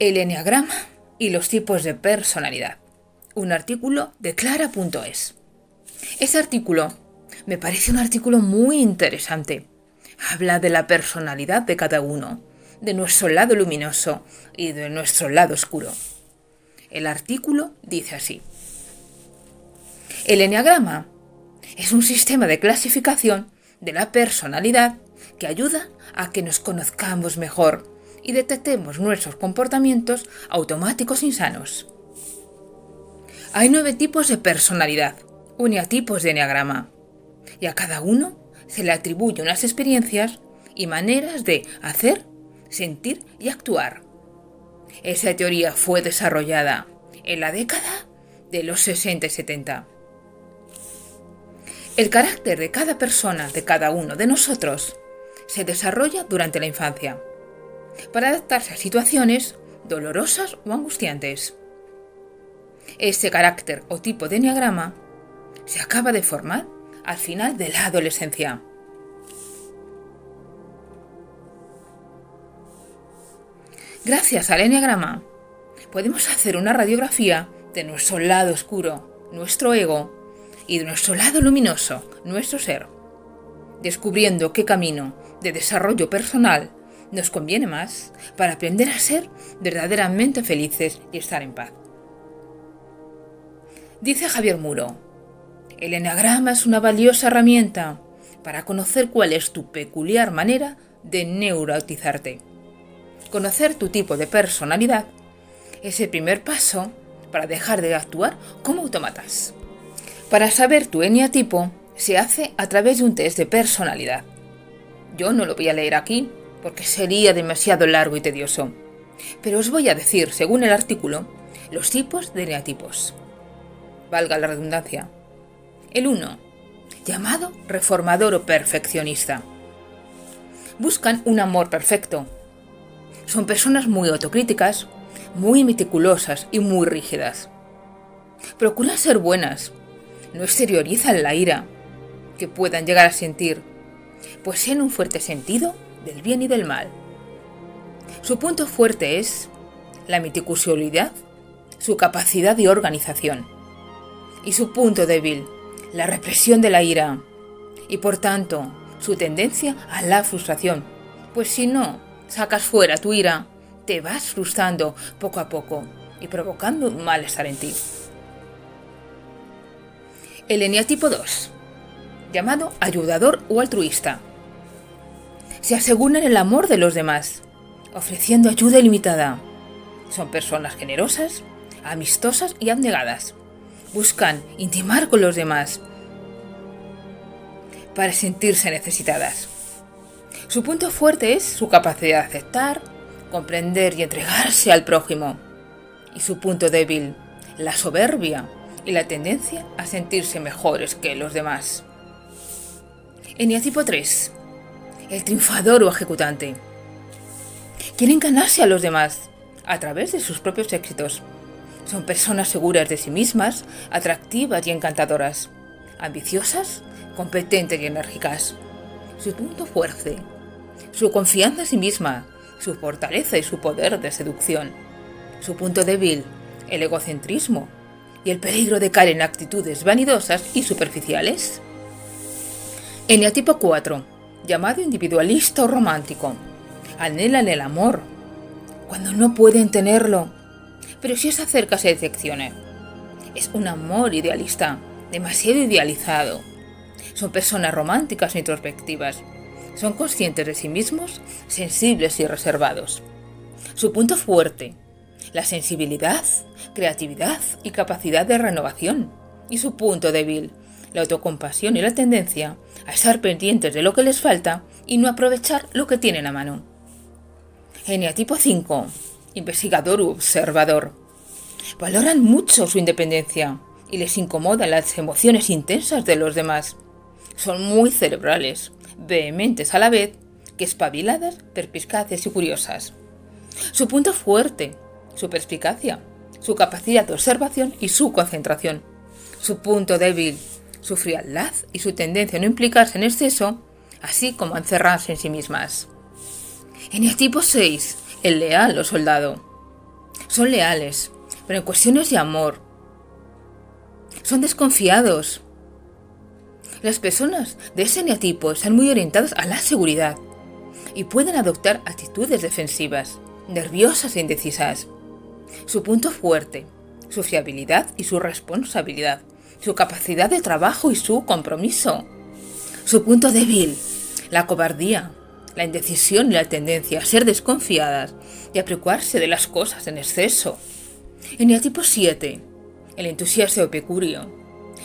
El Enneagrama y los tipos de personalidad. Un artículo de clara.es. Ese artículo me parece un artículo muy interesante. Habla de la personalidad de cada uno, de nuestro lado luminoso y de nuestro lado oscuro. El artículo dice así. El Enneagrama es un sistema de clasificación de la personalidad que ayuda a que nos conozcamos mejor y detectemos nuestros comportamientos automáticos insanos. Hay nueve tipos de personalidad, uniatipos de enneagrama, y a cada uno se le atribuye unas experiencias y maneras de hacer, sentir y actuar. Esa teoría fue desarrollada en la década de los 60 y 70. El carácter de cada persona, de cada uno de nosotros, se desarrolla durante la infancia para adaptarse a situaciones dolorosas o angustiantes. Este carácter o tipo de enneagrama se acaba de formar al final de la adolescencia. Gracias al enneagrama podemos hacer una radiografía de nuestro lado oscuro, nuestro ego, y de nuestro lado luminoso, nuestro ser, descubriendo qué camino de desarrollo personal nos conviene más para aprender a ser verdaderamente felices y estar en paz. Dice Javier Muro, el enagrama es una valiosa herramienta para conocer cuál es tu peculiar manera de neuroautizarte. Conocer tu tipo de personalidad es el primer paso para dejar de actuar como automatas. Para saber tu eneatipo se hace a través de un test de personalidad. Yo no lo voy a leer aquí porque sería demasiado largo y tedioso. Pero os voy a decir, según el artículo, los tipos de neatipos. Valga la redundancia. El 1, llamado reformador o perfeccionista. Buscan un amor perfecto. Son personas muy autocríticas, muy meticulosas y muy rígidas. Procuran ser buenas. No exteriorizan la ira que puedan llegar a sentir, pues en un fuerte sentido del bien y del mal. Su punto fuerte es la meticulosidad, su capacidad de organización. Y su punto débil, la represión de la ira. Y por tanto, su tendencia a la frustración. Pues si no sacas fuera tu ira, te vas frustrando poco a poco y provocando un malestar en ti. El eneatipo 2, llamado ayudador o altruista se aseguran el amor de los demás, ofreciendo ayuda ilimitada. Son personas generosas, amistosas y abnegadas. Buscan intimar con los demás para sentirse necesitadas. Su punto fuerte es su capacidad de aceptar, comprender y entregarse al prójimo. Y su punto débil, la soberbia y la tendencia a sentirse mejores que los demás. Eniatipo 3 el triunfador o ejecutante. Quieren ganarse a los demás a través de sus propios éxitos. Son personas seguras de sí mismas, atractivas y encantadoras, ambiciosas, competentes y enérgicas. Su punto fuerte, su confianza en sí misma, su fortaleza y su poder de seducción. Su punto débil, el egocentrismo y el peligro de caer en actitudes vanidosas y superficiales. Eneatipo 4 llamado individualista o romántico. Anhelan el amor, cuando no pueden tenerlo. Pero si se acerca se decepciona. Es un amor idealista, demasiado idealizado. Son personas románticas e introspectivas. Son conscientes de sí mismos, sensibles y reservados. Su punto fuerte, la sensibilidad, creatividad y capacidad de renovación. Y su punto débil, la autocompasión y la tendencia a estar pendientes de lo que les falta y no aprovechar lo que tienen a mano. tipo 5. Investigador u observador. Valoran mucho su independencia y les incomodan las emociones intensas de los demás. Son muy cerebrales, vehementes a la vez que espabiladas, perspicaces y curiosas. Su punto fuerte, su perspicacia, su capacidad de observación y su concentración. Su punto débil, su frialdad y su tendencia a no implicarse en exceso, así como a encerrarse en sí mismas. En el tipo 6, el leal o soldado. Son leales, pero en cuestiones de amor. Son desconfiados. Las personas de ese eneatipo están muy orientadas a la seguridad y pueden adoptar actitudes defensivas, nerviosas e indecisas. Su punto fuerte, su fiabilidad y su responsabilidad, su capacidad de trabajo y su compromiso. Su punto débil, la cobardía, la indecisión y la tendencia a ser desconfiadas y a preocuparse de las cosas en exceso. Eneatipo 7. El entusiasta epicurio.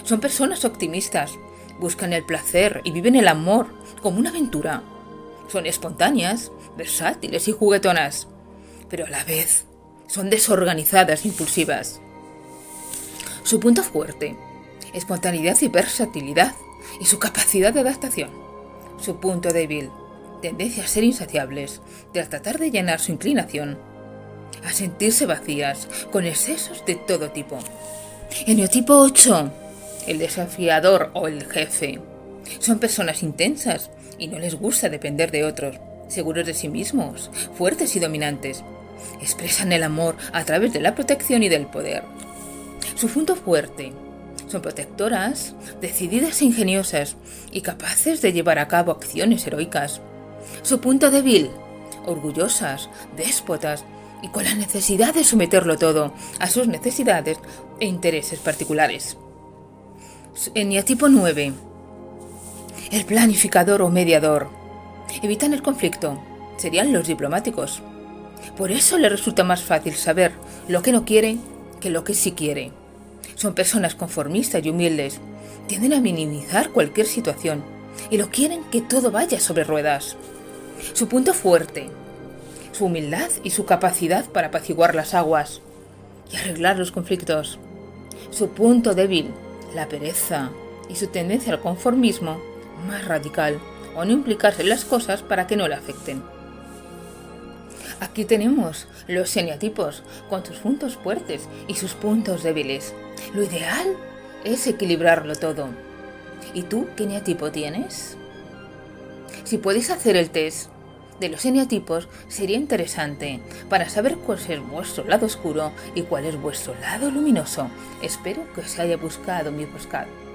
Son personas optimistas, buscan el placer y viven el amor como una aventura. Son espontáneas, versátiles y juguetonas, pero a la vez son desorganizadas e impulsivas. Su punto fuerte, espontaneidad y versatilidad, y su capacidad de adaptación. Su punto débil, tendencia a ser insaciables, de tratar de llenar su inclinación, a sentirse vacías, con excesos de todo tipo. Eneotipo 8. El desafiador o el jefe. Son personas intensas y no les gusta depender de otros, seguros de sí mismos, fuertes y dominantes. Expresan el amor a través de la protección y del poder. Su punto fuerte. Son protectoras, decididas e ingeniosas y capaces de llevar a cabo acciones heroicas. Su punto débil. Orgullosas, déspotas y con la necesidad de someterlo todo a sus necesidades e intereses particulares. Eniatipo 9. El planificador o mediador. Evitan el conflicto. Serían los diplomáticos. Por eso le resulta más fácil saber lo que no quiere que lo que sí quiere. Son personas conformistas y humildes. Tienden a minimizar cualquier situación y lo quieren que todo vaya sobre ruedas. Su punto fuerte, su humildad y su capacidad para apaciguar las aguas y arreglar los conflictos. Su punto débil, la pereza y su tendencia al conformismo más radical o no implicarse en las cosas para que no le afecten. Aquí tenemos los seniatipos con sus puntos fuertes y sus puntos débiles. Lo ideal es equilibrarlo todo. ¿Y tú qué eneatipo tienes? Si puedes hacer el test de los eneatipos sería interesante para saber cuál es vuestro lado oscuro y cuál es vuestro lado luminoso. Espero que os haya buscado mi buscado.